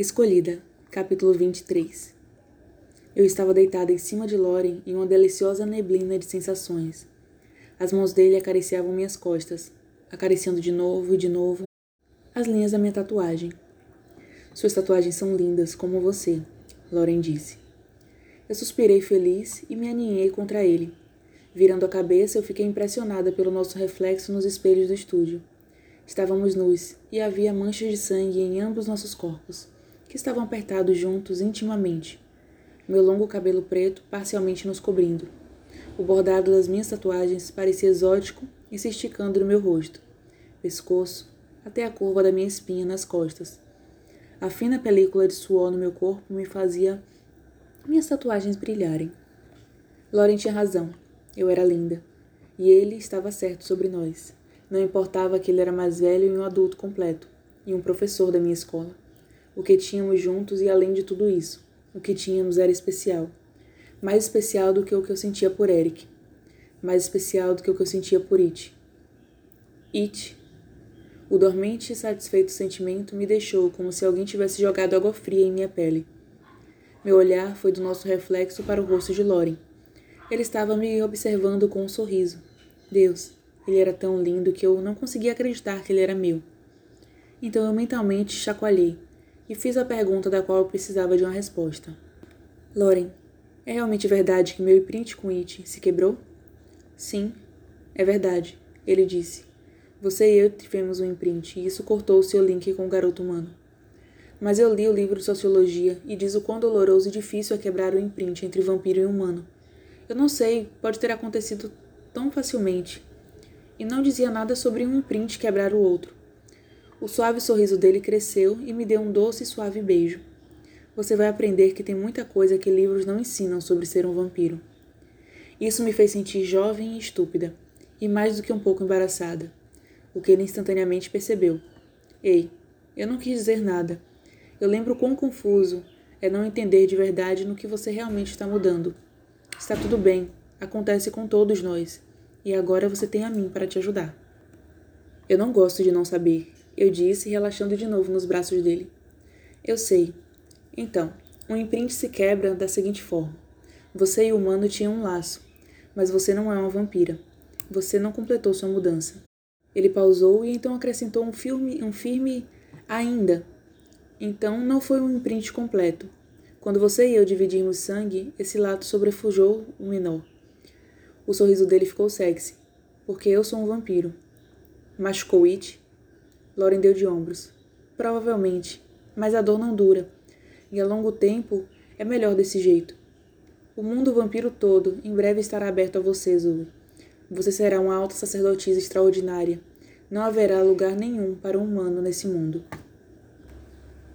Escolhida, capítulo 23 Eu estava deitada em cima de Loren em uma deliciosa neblina de sensações. As mãos dele acariciavam minhas costas, acariciando de novo e de novo as linhas da minha tatuagem. Suas tatuagens são lindas, como você, Loren disse. Eu suspirei feliz e me aninhei contra ele. Virando a cabeça, eu fiquei impressionada pelo nosso reflexo nos espelhos do estúdio. Estávamos nus e havia manchas de sangue em ambos nossos corpos que estavam apertados juntos intimamente, meu longo cabelo preto parcialmente nos cobrindo. O bordado das minhas tatuagens parecia exótico e se esticando no meu rosto, pescoço, até a curva da minha espinha nas costas. A fina película de suor no meu corpo me fazia minhas tatuagens brilharem. Lauren tinha razão. Eu era linda. E ele estava certo sobre nós. Não importava que ele era mais velho e um adulto completo, e um professor da minha escola. O que tínhamos juntos e além de tudo isso, o que tínhamos era especial. Mais especial do que o que eu sentia por Eric. Mais especial do que o que eu sentia por It. It. O dormente e satisfeito sentimento me deixou como se alguém tivesse jogado água fria em minha pele. Meu olhar foi do nosso reflexo para o rosto de Loren. Ele estava me observando com um sorriso. Deus, ele era tão lindo que eu não conseguia acreditar que ele era meu. Então eu mentalmente chacoalhei e fiz a pergunta da qual eu precisava de uma resposta. Loren, é realmente verdade que meu imprint com It se quebrou? Sim, é verdade, ele disse. Você e eu tivemos um imprint e isso cortou o seu link com o garoto humano. Mas eu li o livro sociologia e diz o quão doloroso e difícil é quebrar o imprint entre vampiro e humano. Eu não sei, pode ter acontecido tão facilmente. E não dizia nada sobre um imprint quebrar o outro. O suave sorriso dele cresceu e me deu um doce e suave beijo. Você vai aprender que tem muita coisa que livros não ensinam sobre ser um vampiro. Isso me fez sentir jovem e estúpida, e mais do que um pouco embaraçada, o que ele instantaneamente percebeu. Ei, eu não quis dizer nada. Eu lembro quão confuso é não entender de verdade no que você realmente está mudando. Está tudo bem, acontece com todos nós, e agora você tem a mim para te ajudar. Eu não gosto de não saber, eu disse, relaxando de novo nos braços dele. Eu sei. Então, um imprint se quebra da seguinte forma: você e o humano tinham um laço, mas você não é uma vampira. Você não completou sua mudança. Ele pausou e então acrescentou um, firme, um firme ainda. Então não foi um imprint completo. Quando você e eu dividimos sangue, esse lato sobrefujou o menor. O sorriso dele ficou sexy, porque eu sou um vampiro. Machucou It? Lauren deu de ombros. Provavelmente, mas a dor não dura. E a longo tempo é melhor desse jeito. O mundo vampiro todo em breve estará aberto a você, Zoe. Você será uma alta sacerdotisa extraordinária. Não haverá lugar nenhum para um humano nesse mundo.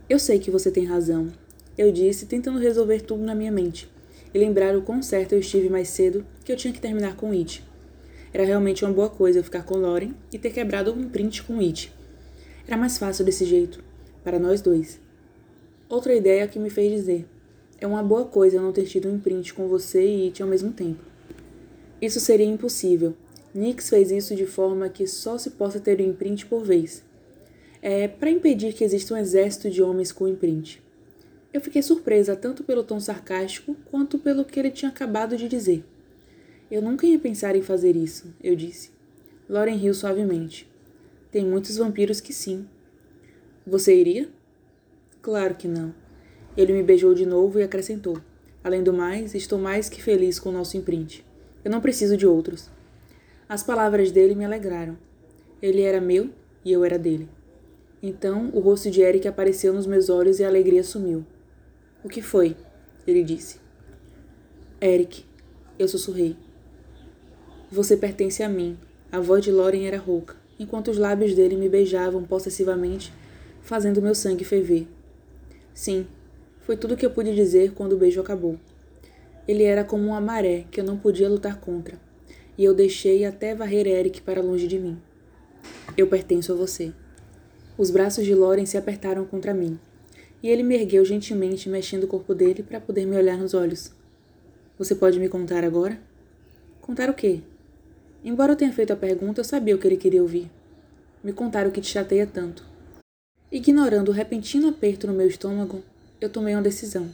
Eu sei que você tem razão, eu disse, tentando resolver tudo na minha mente, e lembrar o quão certo eu estive mais cedo que eu tinha que terminar com It. Era realmente uma boa coisa eu ficar com Lauren e ter quebrado um print com It. Era mais fácil desse jeito, para nós dois. Outra ideia que me fez dizer: é uma boa coisa não ter tido um imprint com você e It ao mesmo tempo. Isso seria impossível. Nix fez isso de forma que só se possa ter um imprint por vez. É para impedir que exista um exército de homens com imprint. Eu fiquei surpresa tanto pelo tom sarcástico quanto pelo que ele tinha acabado de dizer. Eu nunca ia pensar em fazer isso, eu disse. Lauren riu suavemente. Tem muitos vampiros que sim. Você iria? Claro que não. Ele me beijou de novo e acrescentou: Além do mais, estou mais que feliz com o nosso imprint. Eu não preciso de outros. As palavras dele me alegraram. Ele era meu e eu era dele. Então o rosto de Eric apareceu nos meus olhos e a alegria sumiu. O que foi? Ele disse. Eric, eu sussurrei. Você pertence a mim. A voz de Lauren era rouca enquanto os lábios dele me beijavam possessivamente, fazendo meu sangue ferver. Sim, foi tudo que eu pude dizer quando o beijo acabou. Ele era como uma maré que eu não podia lutar contra, e eu deixei até varrer Eric para longe de mim. Eu pertenço a você. Os braços de Loren se apertaram contra mim, e ele me ergueu gentilmente, mexendo o corpo dele para poder me olhar nos olhos. Você pode me contar agora? Contar o quê? Embora eu tenha feito a pergunta, eu sabia o que ele queria ouvir. Me contar o que te chateia tanto. Ignorando o repentino aperto no meu estômago, eu tomei uma decisão.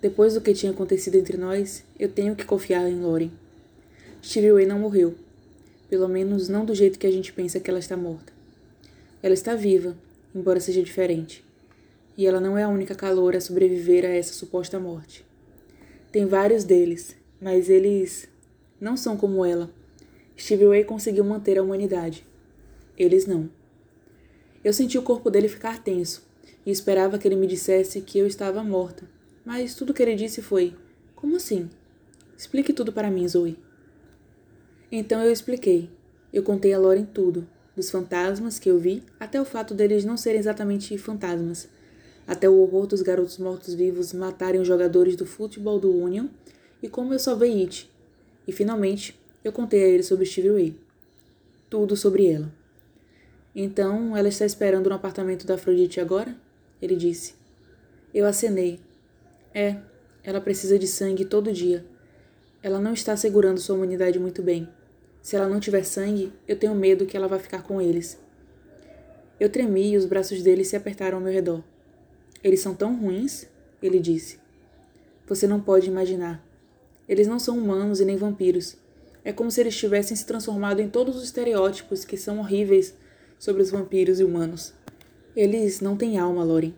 Depois do que tinha acontecido entre nós, eu tenho que confiar em Lauren. Stevie Ray não morreu. Pelo menos não do jeito que a gente pensa que ela está morta. Ela está viva, embora seja diferente. E ela não é a única caloura a sobreviver a essa suposta morte. Tem vários deles, mas eles não são como ela. Stevie Ray conseguiu manter a humanidade. Eles não. Eu senti o corpo dele ficar tenso e esperava que ele me dissesse que eu estava morta. Mas tudo que ele disse foi: Como assim? Explique tudo para mim, Zoe. Então eu expliquei. Eu contei a Lauren tudo, dos fantasmas que eu vi até o fato deles não serem exatamente fantasmas, até o horror dos garotos mortos-vivos matarem os jogadores do futebol do Union e como eu salvei It. E finalmente, eu contei a ele sobre Stevie Ray. Tudo sobre ela. Então, ela está esperando no apartamento da Afrodite agora? Ele disse. Eu acenei. É, ela precisa de sangue todo dia. Ela não está segurando sua humanidade muito bem. Se ela não tiver sangue, eu tenho medo que ela vá ficar com eles. Eu tremi e os braços dele se apertaram ao meu redor. Eles são tão ruins, ele disse. Você não pode imaginar. Eles não são humanos e nem vampiros. É como se eles tivessem se transformado em todos os estereótipos que são horríveis sobre os vampiros e humanos. Eles não têm alma, Loren.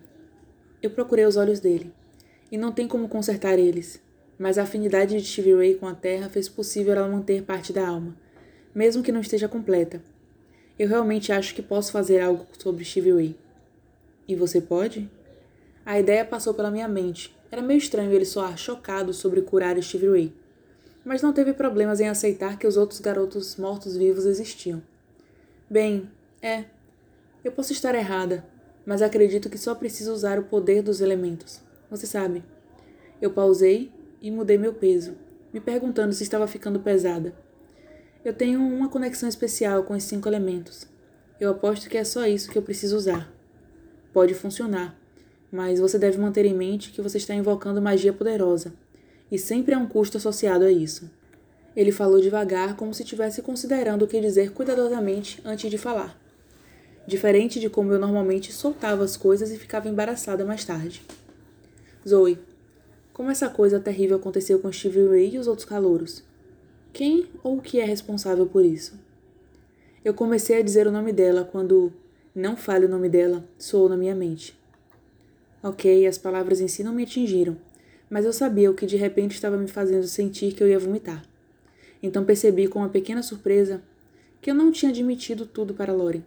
Eu procurei os olhos dele, e não tem como consertar eles, mas a afinidade de Stevie Ray com a Terra fez possível ela manter parte da alma, mesmo que não esteja completa. Eu realmente acho que posso fazer algo sobre Stevie Ray. E você pode? A ideia passou pela minha mente. Era meio estranho ele soar chocado sobre curar Stevie Ray. Mas não teve problemas em aceitar que os outros garotos mortos-vivos existiam. Bem, é. Eu posso estar errada, mas acredito que só preciso usar o poder dos elementos. Você sabe. Eu pausei e mudei meu peso, me perguntando se estava ficando pesada. Eu tenho uma conexão especial com os cinco elementos. Eu aposto que é só isso que eu preciso usar. Pode funcionar, mas você deve manter em mente que você está invocando magia poderosa, e sempre há um custo associado a isso. Ele falou devagar, como se estivesse considerando o que dizer cuidadosamente antes de falar diferente de como eu normalmente soltava as coisas e ficava embaraçada mais tarde. Zoe, como essa coisa terrível aconteceu com Steve Ray e os outros calouros? Quem ou o que é responsável por isso? Eu comecei a dizer o nome dela quando, não fale o nome dela, soou na minha mente. Ok, as palavras em si não me atingiram, mas eu sabia o que de repente estava me fazendo sentir que eu ia vomitar. Então percebi com uma pequena surpresa que eu não tinha admitido tudo para Lori.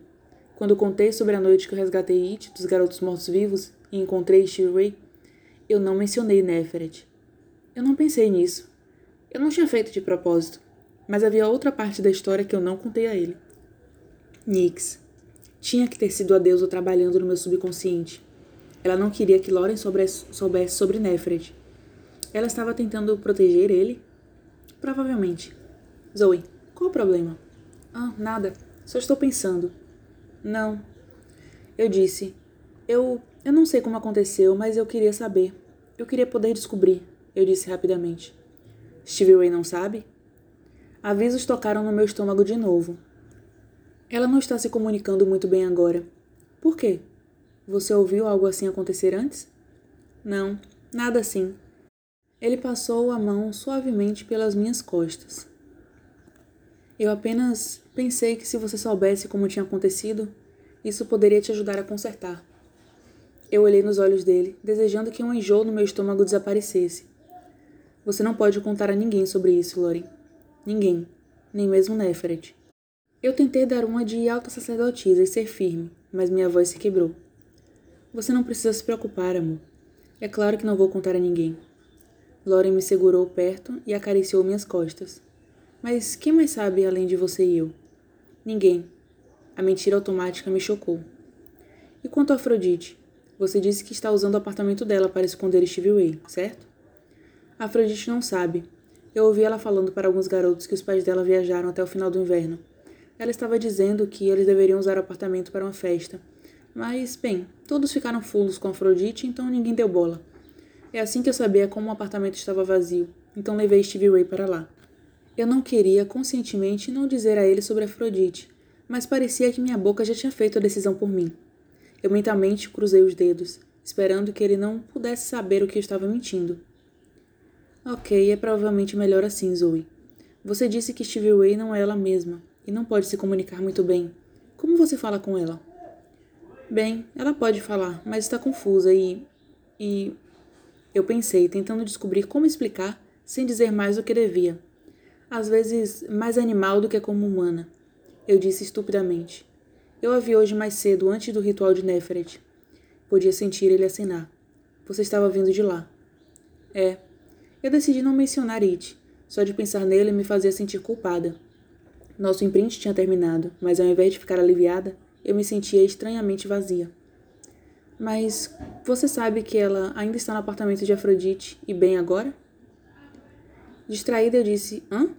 Quando contei sobre a noite que eu resgatei It dos garotos mortos-vivos e encontrei Shirley, eu não mencionei Neferet. Eu não pensei nisso. Eu não tinha feito de propósito, mas havia outra parte da história que eu não contei a ele. Nix. Tinha que ter sido a deusa trabalhando no meu subconsciente. Ela não queria que Lauren soubesse sobre Nefret. Ela estava tentando proteger ele? Provavelmente. Zoe, qual o problema? Ah, nada. Só estou pensando. Não. Eu disse: Eu. Eu não sei como aconteceu, mas eu queria saber. Eu queria poder descobrir, eu disse rapidamente. Stevie Ray não sabe? Avisos tocaram no meu estômago de novo. Ela não está se comunicando muito bem agora. Por quê? Você ouviu algo assim acontecer antes? Não, nada assim. Ele passou a mão suavemente pelas minhas costas. Eu apenas pensei que se você soubesse como tinha acontecido, isso poderia te ajudar a consertar. Eu olhei nos olhos dele, desejando que um enjoo no meu estômago desaparecesse. Você não pode contar a ninguém sobre isso, Lori. Ninguém. Nem mesmo Neferet. Eu tentei dar uma de alta sacerdotisa e ser firme, mas minha voz se quebrou. Você não precisa se preocupar, amor. É claro que não vou contar a ninguém. Lauren me segurou perto e acariciou minhas costas. Mas quem mais sabe além de você e eu? Ninguém. A mentira automática me chocou. E quanto a Afrodite? Você disse que está usando o apartamento dela para esconder Stevie Ray, certo? A Afrodite não sabe. Eu ouvi ela falando para alguns garotos que os pais dela viajaram até o final do inverno. Ela estava dizendo que eles deveriam usar o apartamento para uma festa. Mas, bem, todos ficaram fulos com Afrodite, então ninguém deu bola. É assim que eu sabia como o apartamento estava vazio, então levei Stevie Ray para lá. Eu não queria conscientemente não dizer a ele sobre Afrodite, mas parecia que minha boca já tinha feito a decisão por mim. Eu mentalmente cruzei os dedos, esperando que ele não pudesse saber o que eu estava mentindo. Ok, é provavelmente melhor assim, Zoe. Você disse que Stevie Way não é ela mesma e não pode se comunicar muito bem. Como você fala com ela? Bem, ela pode falar, mas está confusa e. e. Eu pensei, tentando descobrir como explicar sem dizer mais do que devia. Às vezes, mais animal do que como humana. Eu disse estupidamente. Eu a vi hoje mais cedo, antes do ritual de Neferet. Podia sentir ele acenar. Você estava vindo de lá. É. Eu decidi não mencionar It. Só de pensar nele me fazia sentir culpada. Nosso imprint tinha terminado, mas ao invés de ficar aliviada, eu me sentia estranhamente vazia. Mas você sabe que ela ainda está no apartamento de Afrodite e bem agora? Distraída, eu disse: Hã?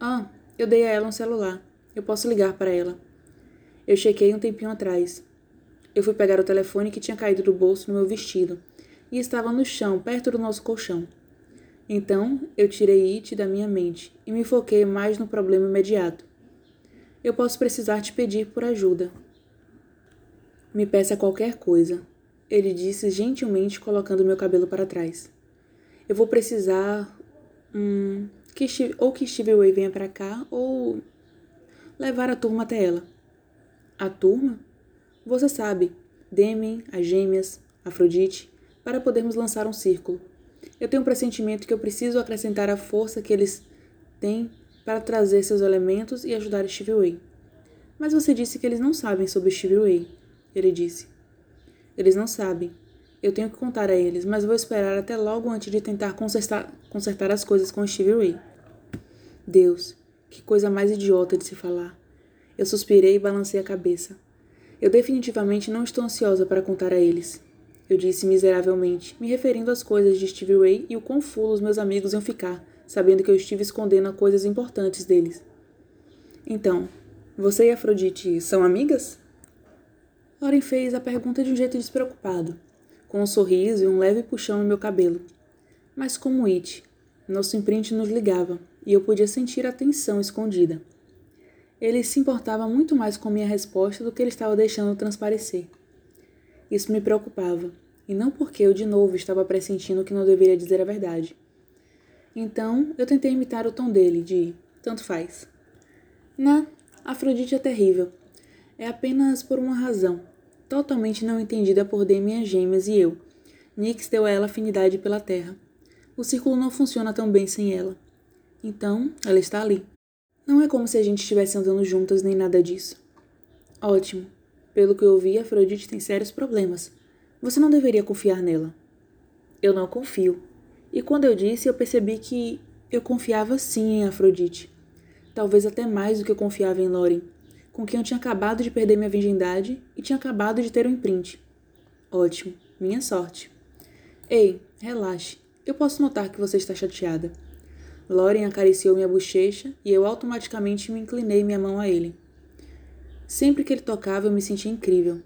Ah, eu dei a ela um celular. Eu posso ligar para ela. Eu chequei um tempinho atrás. Eu fui pegar o telefone que tinha caído do bolso no meu vestido e estava no chão, perto do nosso colchão. Então, eu tirei It da minha mente e me foquei mais no problema imediato. Eu posso precisar te pedir por ajuda. Me peça qualquer coisa, ele disse gentilmente colocando meu cabelo para trás. Eu vou precisar. Hum, que Steve, ou que Steve Way venha para cá ou levar a turma até ela. A turma? Você sabe, Demi, as gêmeas, Afrodite, para podermos lançar um círculo. Eu tenho um pressentimento que eu preciso acrescentar a força que eles têm para trazer seus elementos e ajudar Steve Way. Mas você disse que eles não sabem sobre Steve Way, ele disse. Eles não sabem. Eu tenho que contar a eles, mas vou esperar até logo antes de tentar consertar, consertar as coisas com Steve Way. Deus, que coisa mais idiota de se falar. Eu suspirei e balancei a cabeça. Eu definitivamente não estou ansiosa para contar a eles. Eu disse miseravelmente, me referindo às coisas de Steve Ray e o quão fulos meus amigos iam ficar, sabendo que eu estive escondendo coisas importantes deles. Então, você e Afrodite são amigas? Lauren fez a pergunta de um jeito despreocupado, com um sorriso e um leve puxão no meu cabelo. Mas como It, nosso imprint nos ligava, e eu podia sentir a tensão escondida. Ele se importava muito mais com minha resposta do que ele estava deixando transparecer. Isso me preocupava, e não porque eu de novo estava pressentindo que não deveria dizer a verdade. Então, eu tentei imitar o tom dele, de tanto faz. Não, Afrodite é terrível. É apenas por uma razão, totalmente não entendida por minhas gêmeas e eu. Nix deu a ela afinidade pela terra. O círculo não funciona tão bem sem ela. Então, ela está ali. Não é como se a gente estivesse andando juntas nem nada disso. Ótimo. Pelo que eu vi, Afrodite tem sérios problemas. Você não deveria confiar nela. Eu não confio. E quando eu disse, eu percebi que eu confiava sim em Afrodite. Talvez até mais do que eu confiava em Lauren, com quem eu tinha acabado de perder minha virgindade e tinha acabado de ter um imprint. Ótimo. Minha sorte. Ei, relaxe. Eu posso notar que você está chateada. Lauren acariciou minha bochecha e eu automaticamente me inclinei minha mão a ele. Sempre que ele tocava, eu me sentia incrível.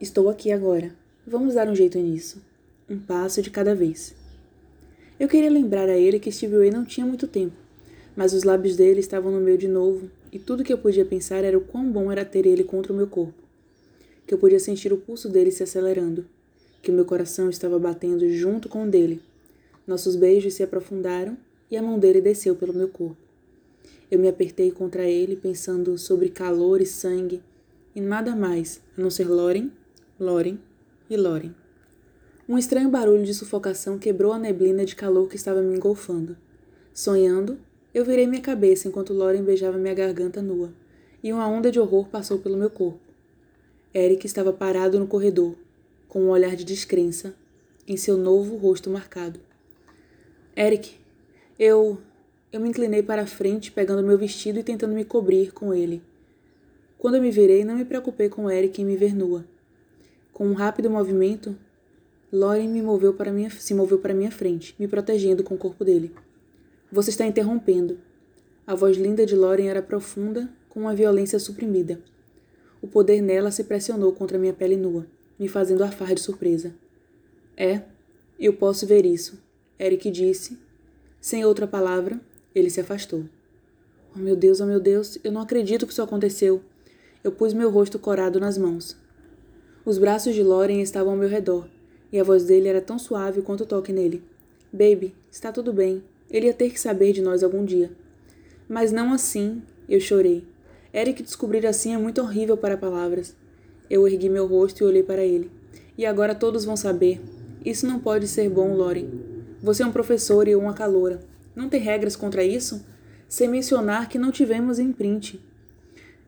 Estou aqui agora. Vamos dar um jeito nisso. Um passo de cada vez. Eu queria lembrar a ele que Steve Way não tinha muito tempo, mas os lábios dele estavam no meu de novo e tudo que eu podia pensar era o quão bom era ter ele contra o meu corpo. Que eu podia sentir o pulso dele se acelerando, que o meu coração estava batendo junto com o dele. Nossos beijos se aprofundaram e a mão dele desceu pelo meu corpo. Eu me apertei contra ele, pensando sobre calor e sangue, e nada mais, a não ser Loren, Loren e Loren. Um estranho barulho de sufocação quebrou a neblina de calor que estava me engolfando. Sonhando, eu virei minha cabeça enquanto Loren beijava minha garganta nua, e uma onda de horror passou pelo meu corpo. Eric estava parado no corredor, com um olhar de descrença em seu novo rosto marcado. Eric, eu. Eu me inclinei para a frente, pegando meu vestido e tentando me cobrir com ele. Quando eu me virei, não me preocupei com Eric em me ver nua. Com um rápido movimento, Lauren me moveu para minha, se moveu para minha frente, me protegendo com o corpo dele. Você está interrompendo. A voz linda de Lauren era profunda, com uma violência suprimida. O poder nela se pressionou contra minha pele nua, me fazendo arfar de surpresa. É, eu posso ver isso, Eric disse, sem outra palavra, ele se afastou. Oh meu Deus, oh meu Deus, eu não acredito que isso aconteceu. Eu pus meu rosto corado nas mãos. Os braços de Loren estavam ao meu redor, e a voz dele era tão suave quanto o toque nele. Baby, está tudo bem. Ele ia ter que saber de nós algum dia. Mas não assim, eu chorei. Eric descobrir assim é muito horrível para palavras. Eu ergui meu rosto e olhei para ele. E agora todos vão saber. Isso não pode ser bom, Loren. Você é um professor e eu uma caloura. Não tem regras contra isso? Sem mencionar que não tivemos imprint.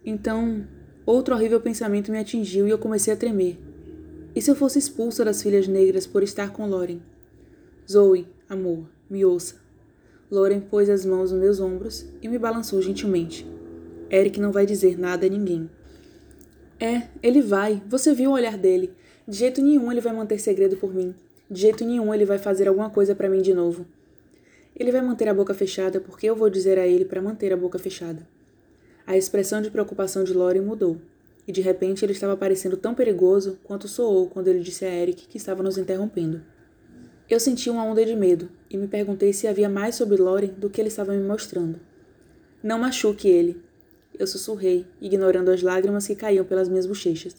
Então, outro horrível pensamento me atingiu e eu comecei a tremer. E se eu fosse expulsa das filhas negras por estar com Loren? Zoe, amor, me ouça. Loren pôs as mãos nos meus ombros e me balançou gentilmente. Eric não vai dizer nada a ninguém. É, ele vai. Você viu o olhar dele. De jeito nenhum ele vai manter segredo por mim. De jeito nenhum ele vai fazer alguma coisa para mim de novo. Ele vai manter a boca fechada porque eu vou dizer a ele para manter a boca fechada. A expressão de preocupação de Lori mudou, e de repente ele estava parecendo tão perigoso quanto soou quando ele disse a Eric que estava nos interrompendo. Eu senti uma onda de medo e me perguntei se havia mais sobre Lori do que ele estava me mostrando. Não machuque ele, eu sussurrei, ignorando as lágrimas que caíam pelas minhas bochechas.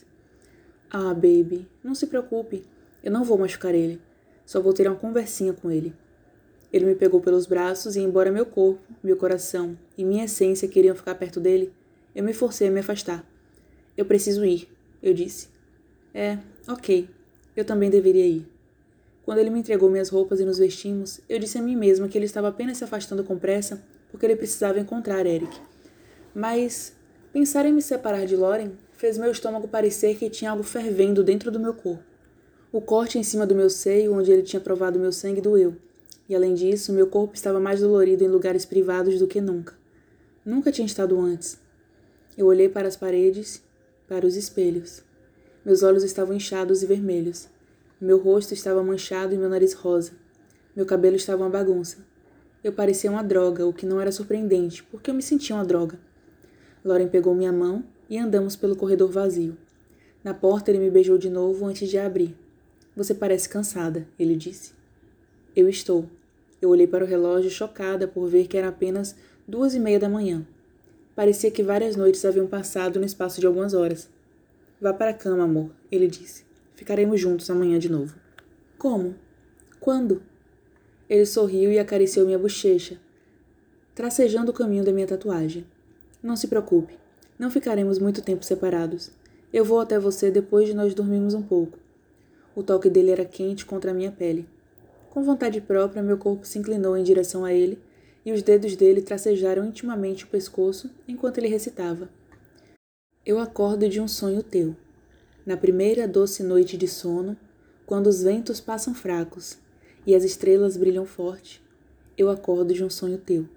Ah, baby, não se preocupe. Eu não vou machucar ele. Só vou ter uma conversinha com ele. Ele me pegou pelos braços e, embora meu corpo, meu coração e minha essência queriam ficar perto dele, eu me forcei a me afastar. Eu preciso ir, eu disse. É, ok. Eu também deveria ir. Quando ele me entregou minhas roupas e nos vestimos, eu disse a mim mesma que ele estava apenas se afastando com pressa porque ele precisava encontrar Eric. Mas pensar em me separar de Loren fez meu estômago parecer que tinha algo fervendo dentro do meu corpo. O corte em cima do meu seio, onde ele tinha provado meu sangue, doeu. E além disso, meu corpo estava mais dolorido em lugares privados do que nunca. Nunca tinha estado antes. Eu olhei para as paredes, para os espelhos. Meus olhos estavam inchados e vermelhos. Meu rosto estava manchado e meu nariz rosa. Meu cabelo estava uma bagunça. Eu parecia uma droga, o que não era surpreendente, porque eu me sentia uma droga. Loren pegou minha mão e andamos pelo corredor vazio. Na porta ele me beijou de novo antes de abrir. Você parece cansada, ele disse. Eu estou. Eu olhei para o relógio chocada por ver que era apenas duas e meia da manhã. Parecia que várias noites haviam passado no espaço de algumas horas. Vá para a cama, amor, ele disse. Ficaremos juntos amanhã de novo. Como? Quando? Ele sorriu e acariciou minha bochecha, tracejando o caminho da minha tatuagem. Não se preocupe, não ficaremos muito tempo separados. Eu vou até você depois de nós dormirmos um pouco. O toque dele era quente contra a minha pele. Com vontade própria, meu corpo se inclinou em direção a ele e os dedos dele tracejaram intimamente o pescoço enquanto ele recitava. Eu acordo de um sonho teu. Na primeira doce noite de sono, quando os ventos passam fracos e as estrelas brilham forte, eu acordo de um sonho teu.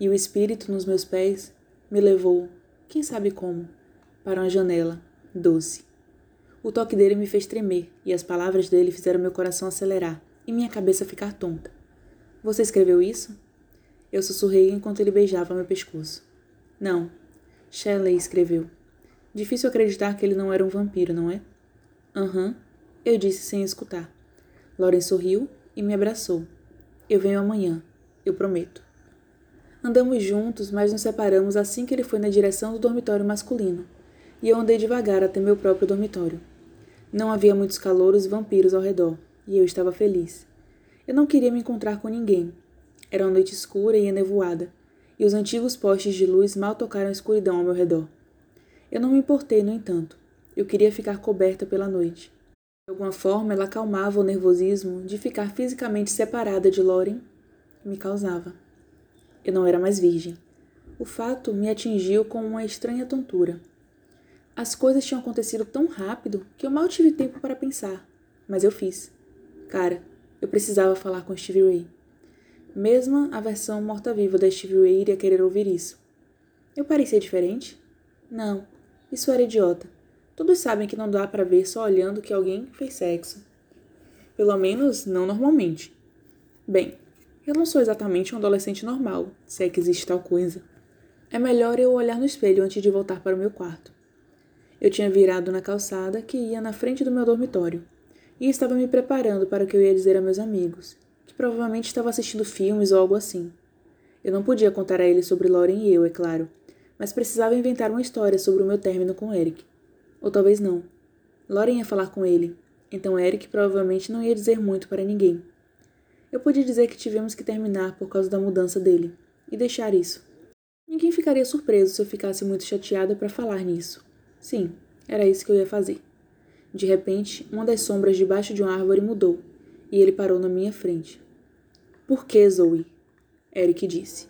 E o espírito nos meus pés me levou, quem sabe como, para uma janela doce. O toque dele me fez tremer e as palavras dele fizeram meu coração acelerar e minha cabeça ficar tonta. Você escreveu isso? Eu sussurrei enquanto ele beijava meu pescoço. Não, Shelley escreveu. Difícil acreditar que ele não era um vampiro, não é? Aham, uhum, eu disse sem escutar. Lauren sorriu e me abraçou. Eu venho amanhã, eu prometo. Andamos juntos, mas nos separamos assim que ele foi na direção do dormitório masculino, e eu andei devagar até meu próprio dormitório. Não havia muitos calouros e vampiros ao redor, e eu estava feliz. Eu não queria me encontrar com ninguém. Era uma noite escura e enevoada, e os antigos postes de luz mal tocaram a escuridão ao meu redor. Eu não me importei, no entanto. Eu queria ficar coberta pela noite. De alguma forma, ela acalmava o nervosismo de ficar fisicamente separada de Loren me causava. Eu não era mais virgem. O fato me atingiu com uma estranha tontura. As coisas tinham acontecido tão rápido que eu mal tive tempo para pensar, mas eu fiz. Cara, eu precisava falar com Stevie Ray. Mesmo a versão morta-viva da Stevie Ray iria querer ouvir isso. Eu parecia diferente? Não, isso era idiota. Todos sabem que não dá para ver só olhando que alguém fez sexo. Pelo menos não normalmente. Bem, eu não sou exatamente um adolescente normal, se é que existe tal coisa. É melhor eu olhar no espelho antes de voltar para o meu quarto. Eu tinha virado na calçada que ia na frente do meu dormitório e estava me preparando para o que eu ia dizer a meus amigos, que provavelmente estavam assistindo filmes ou algo assim. Eu não podia contar a eles sobre Lauren e eu, é claro, mas precisava inventar uma história sobre o meu término com Eric. Ou talvez não. Lauren ia falar com ele, então Eric provavelmente não ia dizer muito para ninguém. Eu podia dizer que tivemos que terminar por causa da mudança dele, e deixar isso. Ninguém ficaria surpreso se eu ficasse muito chateada para falar nisso. Sim, era isso que eu ia fazer. De repente, uma das sombras debaixo de uma árvore mudou, e ele parou na minha frente. Por que, Zoe? Eric disse.